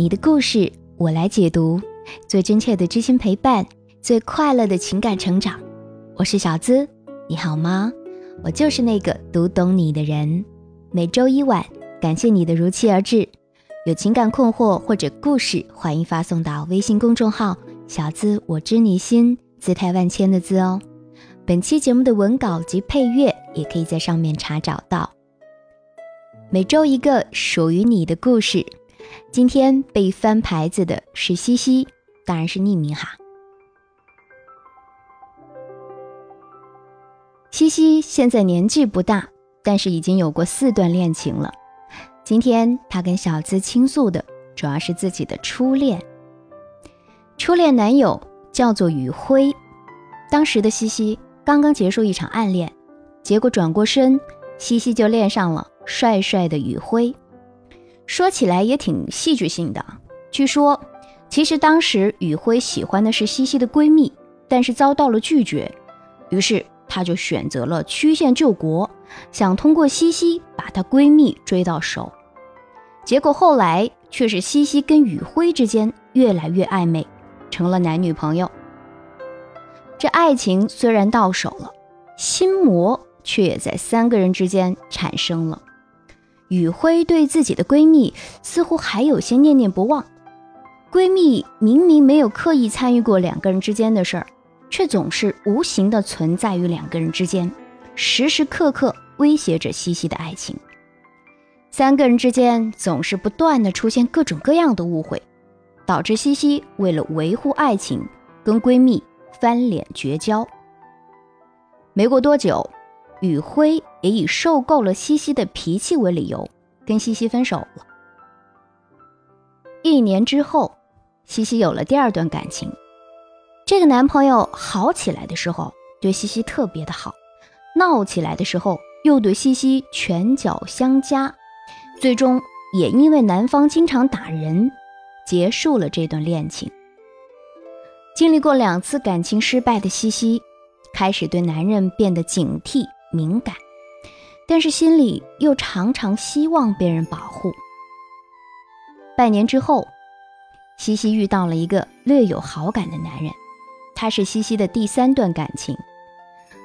你的故事我来解读，最真切的知心陪伴，最快乐的情感成长。我是小资，你好吗？我就是那个读懂你的人。每周一晚，感谢你的如期而至。有情感困惑或者故事，欢迎发送到微信公众号“小资我知你心”，姿态万千的“资”哦。本期节目的文稿及配乐也可以在上面查找到。每周一个属于你的故事。今天被翻牌子的是西西，当然是匿名哈。西西现在年纪不大，但是已经有过四段恋情了。今天他跟小资倾诉的主要是自己的初恋。初恋男友叫做宇辉，当时的西西刚刚结束一场暗恋，结果转过身，西西就恋上了帅帅的宇辉。说起来也挺戏剧性的。据说，其实当时宇辉喜欢的是西西的闺蜜，但是遭到了拒绝，于是他就选择了曲线救国，想通过西西把她闺蜜追到手。结果后来却是西西跟宇辉之间越来越暧昧，成了男女朋友。这爱情虽然到手了，心魔却也在三个人之间产生了。雨辉对自己的闺蜜似乎还有些念念不忘，闺蜜明明没有刻意参与过两个人之间的事儿，却总是无形的存在于两个人之间，时时刻刻威胁着西西的爱情。三个人之间总是不断的出现各种各样的误会，导致西西为了维护爱情，跟闺蜜翻脸绝交。没过多久。宇辉也以受够了西西的脾气为理由，跟西西分手了。一年之后，西西有了第二段感情。这个男朋友好起来的时候对西西特别的好，闹起来的时候又对西西拳脚相加，最终也因为男方经常打人，结束了这段恋情。经历过两次感情失败的西西，开始对男人变得警惕。敏感，但是心里又常常希望被人保护。半年之后，西西遇到了一个略有好感的男人，他是西西的第三段感情。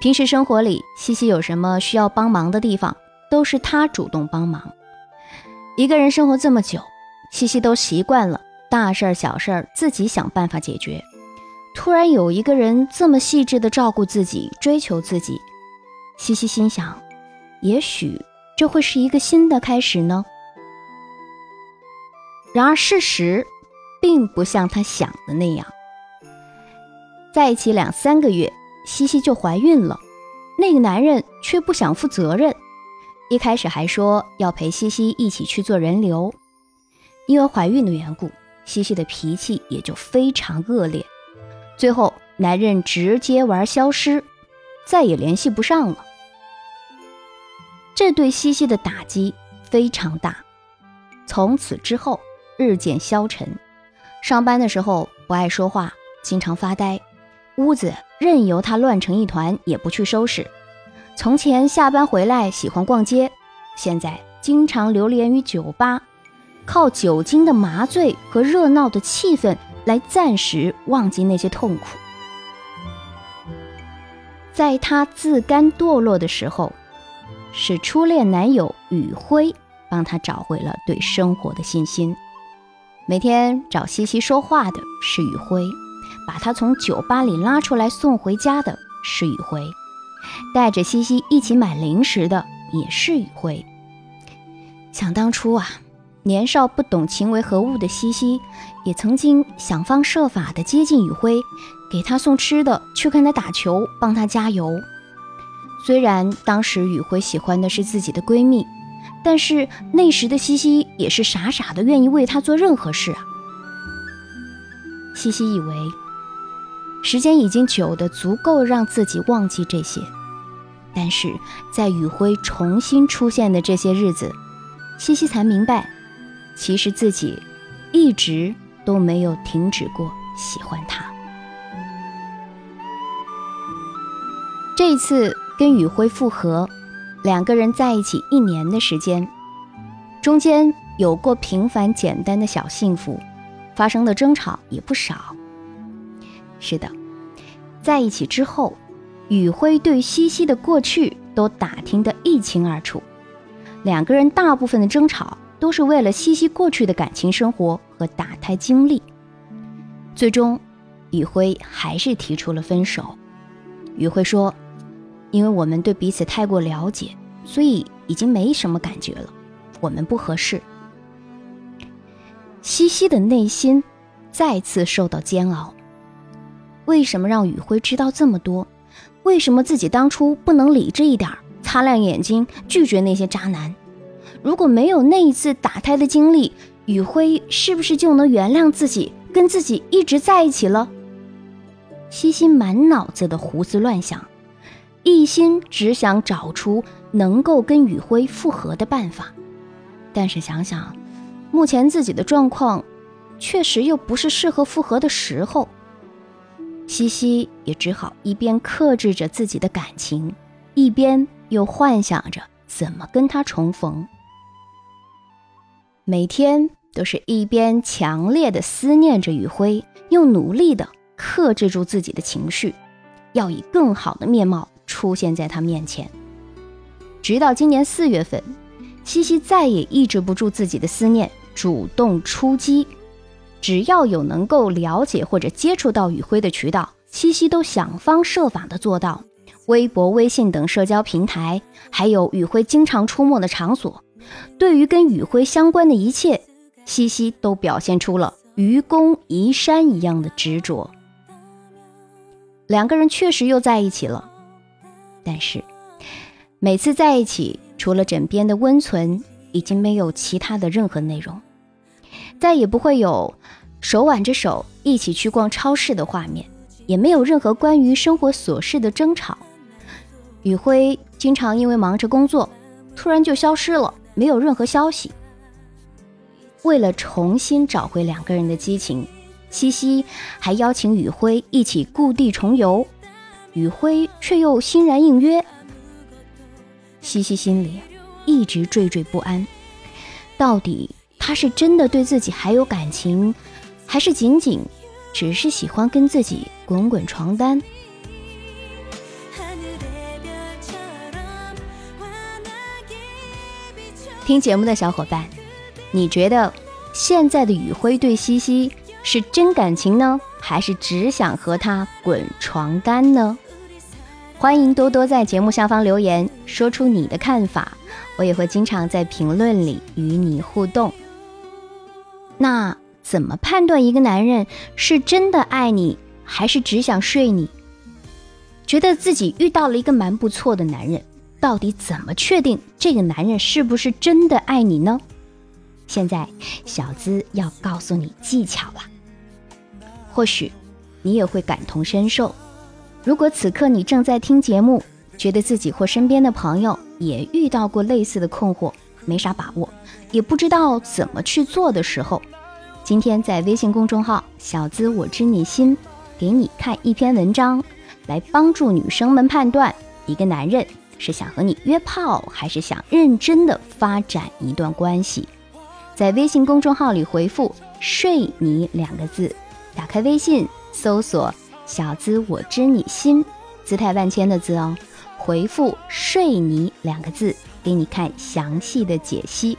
平时生活里，西西有什么需要帮忙的地方，都是他主动帮忙。一个人生活这么久，西西都习惯了大事儿、小事儿自己想办法解决。突然有一个人这么细致的照顾自己、追求自己。西西心想，也许这会是一个新的开始呢。然而事实并不像他想的那样。在一起两三个月，西西就怀孕了，那个男人却不想负责任。一开始还说要陪西西一起去做人流，因为怀孕的缘故，西西的脾气也就非常恶劣。最后，男人直接玩消失，再也联系不上了。这对西西的打击非常大，从此之后日渐消沉。上班的时候不爱说话，经常发呆，屋子任由他乱成一团，也不去收拾。从前下班回来喜欢逛街，现在经常流连于酒吧，靠酒精的麻醉和热闹的气氛来暂时忘记那些痛苦。在他自甘堕落的时候。是初恋男友宇辉帮他找回了对生活的信心。每天找西西说话的是宇辉，把他从酒吧里拉出来送回家的是宇辉，带着西西一起买零食的也是宇辉。想当初啊，年少不懂情为何物的西西，也曾经想方设法的接近宇辉，给他送吃的，去看他打球，帮他加油。虽然当时雨辉喜欢的是自己的闺蜜，但是那时的西西也是傻傻的愿意为他做任何事啊。西西以为时间已经久的足够让自己忘记这些，但是在雨辉重新出现的这些日子，西西才明白，其实自己一直都没有停止过喜欢他。这一次。跟宇辉复合，两个人在一起一年的时间，中间有过平凡简单的小幸福，发生的争吵也不少。是的，在一起之后，宇辉对西西的过去都打听得一清二楚。两个人大部分的争吵都是为了西西过去的感情生活和打胎经历。最终，宇辉还是提出了分手。宇辉说：“因为我们对彼此太过了解，所以已经没什么感觉了，我们不合适。”西西的内心再次受到煎熬。为什么让宇辉知道这么多？为什么自己当初不能理智一点，擦亮眼睛拒绝那些渣男？如果没有那一次打胎的经历，宇辉是不是就能原谅自己，跟自己一直在一起了？西西满脑子的胡思乱想，一心只想找出能够跟宇辉复合的办法。但是想想，目前自己的状况，确实又不是适合复合的时候。西西也只好一边克制着自己的感情，一边又幻想着怎么跟他重逢。每天都是一边强烈的思念着宇辉，又努力的克制住自己的情绪，要以更好的面貌出现在他面前。直到今年四月份，西西再也抑制不住自己的思念，主动出击。只要有能够了解或者接触到宇辉的渠道，西西都想方设法的做到。微博、微信等社交平台，还有宇辉经常出没的场所，对于跟宇辉相关的一切，西西都表现出了愚公移山一样的执着。两个人确实又在一起了，但是每次在一起，除了枕边的温存，已经没有其他的任何内容。再也不会有手挽着手一起去逛超市的画面，也没有任何关于生活琐事的争吵。宇辉经常因为忙着工作，突然就消失了，没有任何消息。为了重新找回两个人的激情，西西还邀请宇辉一起故地重游，宇辉却又欣然应约。西西心里一直惴惴不安，到底？他是真的对自己还有感情，还是仅仅只是喜欢跟自己滚滚床单？听节目的小伙伴，你觉得现在的宇辉对西西是真感情呢，还是只想和他滚床单呢？欢迎多多在节目下方留言，说出你的看法，我也会经常在评论里与你互动。那怎么判断一个男人是真的爱你，还是只想睡你？觉得自己遇到了一个蛮不错的男人，到底怎么确定这个男人是不是真的爱你呢？现在小资要告诉你技巧了，或许你也会感同身受。如果此刻你正在听节目，觉得自己或身边的朋友也遇到过类似的困惑，没啥把握。也不知道怎么去做的时候，今天在微信公众号“小资我知你心”给你看一篇文章，来帮助女生们判断一个男人是想和你约炮，还是想认真的发展一段关系。在微信公众号里回复“睡你”两个字，打开微信搜索“小资我知你心”，姿态万千的字哦，回复“睡你”两个字，给你看详细的解析。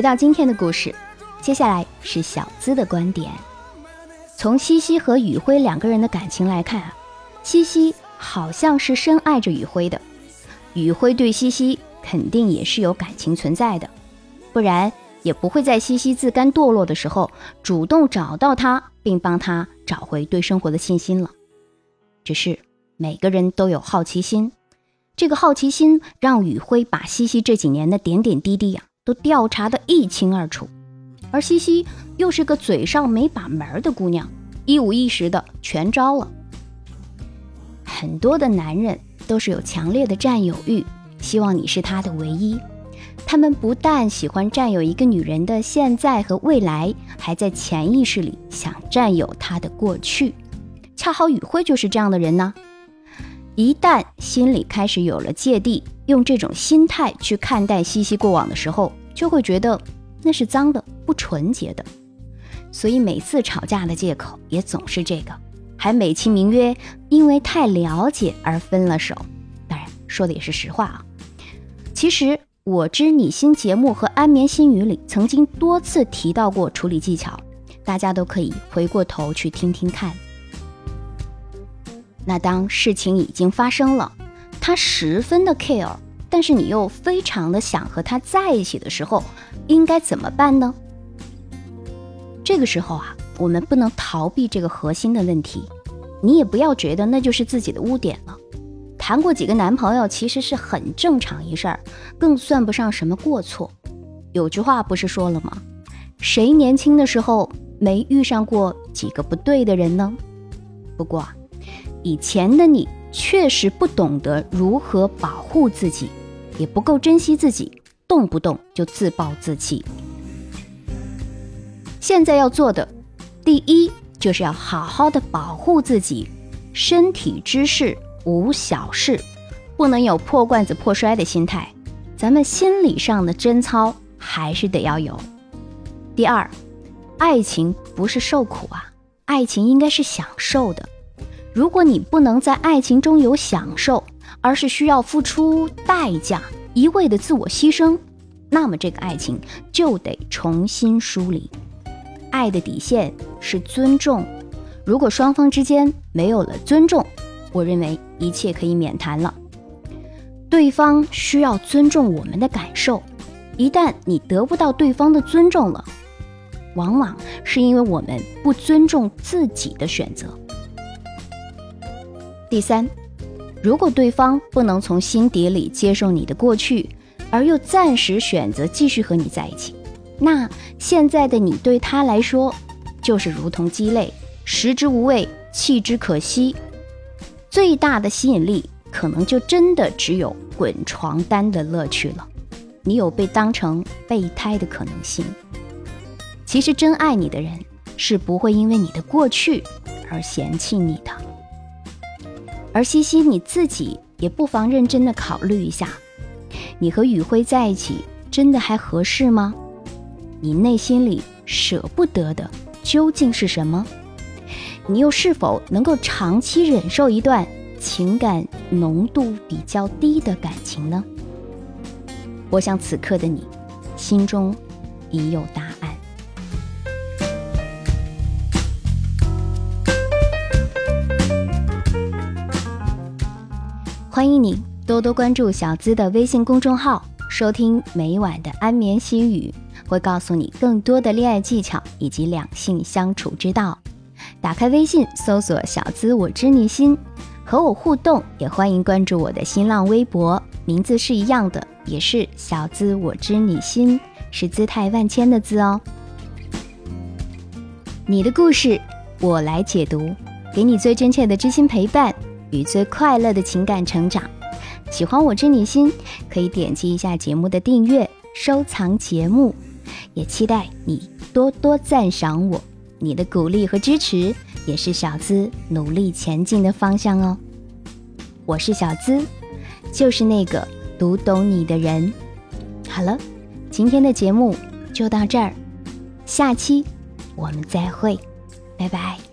回到今天的故事，接下来是小资的观点。从西西和宇辉两个人的感情来看啊，西西好像是深爱着宇辉的，宇辉对西西肯定也是有感情存在的，不然也不会在西西自甘堕落的时候主动找到他，并帮他找回对生活的信心了。只是每个人都有好奇心，这个好奇心让宇辉把西西这几年的点点滴滴呀都调查得一清二楚，而西西又是个嘴上没把门的姑娘，一五一十的全招了。很多的男人都是有强烈的占有欲，希望你是他的唯一。他们不但喜欢占有一个女人的现在和未来，还在潜意识里想占有她的过去。恰好宇辉就是这样的人呢。一旦心里开始有了芥蒂，用这种心态去看待西西过往的时候，就会觉得那是脏的、不纯洁的。所以每次吵架的借口也总是这个，还美其名曰因为太了解而分了手。当然说的也是实话啊。其实我知你心节目和安眠心语里曾经多次提到过处理技巧，大家都可以回过头去听听看。那当事情已经发生了，他十分的 care，但是你又非常的想和他在一起的时候，应该怎么办呢？这个时候啊，我们不能逃避这个核心的问题，你也不要觉得那就是自己的污点了。谈过几个男朋友其实是很正常一事儿，更算不上什么过错。有句话不是说了吗？谁年轻的时候没遇上过几个不对的人呢？不过。以前的你确实不懂得如何保护自己，也不够珍惜自己，动不动就自暴自弃。现在要做的，第一就是要好好的保护自己，身体之事无小事，不能有破罐子破摔的心态。咱们心理上的贞操还是得要有。第二，爱情不是受苦啊，爱情应该是享受的。如果你不能在爱情中有享受，而是需要付出代价，一味的自我牺牲，那么这个爱情就得重新梳理。爱的底线是尊重，如果双方之间没有了尊重，我认为一切可以免谈了。对方需要尊重我们的感受，一旦你得不到对方的尊重了，往往是因为我们不尊重自己的选择。第三，如果对方不能从心底里接受你的过去，而又暂时选择继续和你在一起，那现在的你对他来说就是如同鸡肋，食之无味，弃之可惜。最大的吸引力可能就真的只有滚床单的乐趣了。你有被当成备胎的可能性。其实真爱你的人是不会因为你的过去而嫌弃你的。而西西，你自己也不妨认真的考虑一下，你和宇辉在一起真的还合适吗？你内心里舍不得的究竟是什么？你又是否能够长期忍受一段情感浓度比较低的感情呢？我想此刻的你，心中已有答案。欢迎你多多关注小资的微信公众号，收听每晚的安眠心语，会告诉你更多的恋爱技巧以及两性相处之道。打开微信，搜索“小资我知你心”，和我互动。也欢迎关注我的新浪微博，名字是一样的，也是“小资我知你心”，是姿态万千的“资”哦。你的故事，我来解读，给你最真切的知心陪伴。与最快乐的情感成长，喜欢我知你心，可以点击一下节目的订阅、收藏节目，也期待你多多赞赏我。你的鼓励和支持也是小资努力前进的方向哦。我是小资，就是那个读懂你的人。好了，今天的节目就到这儿，下期我们再会，拜拜。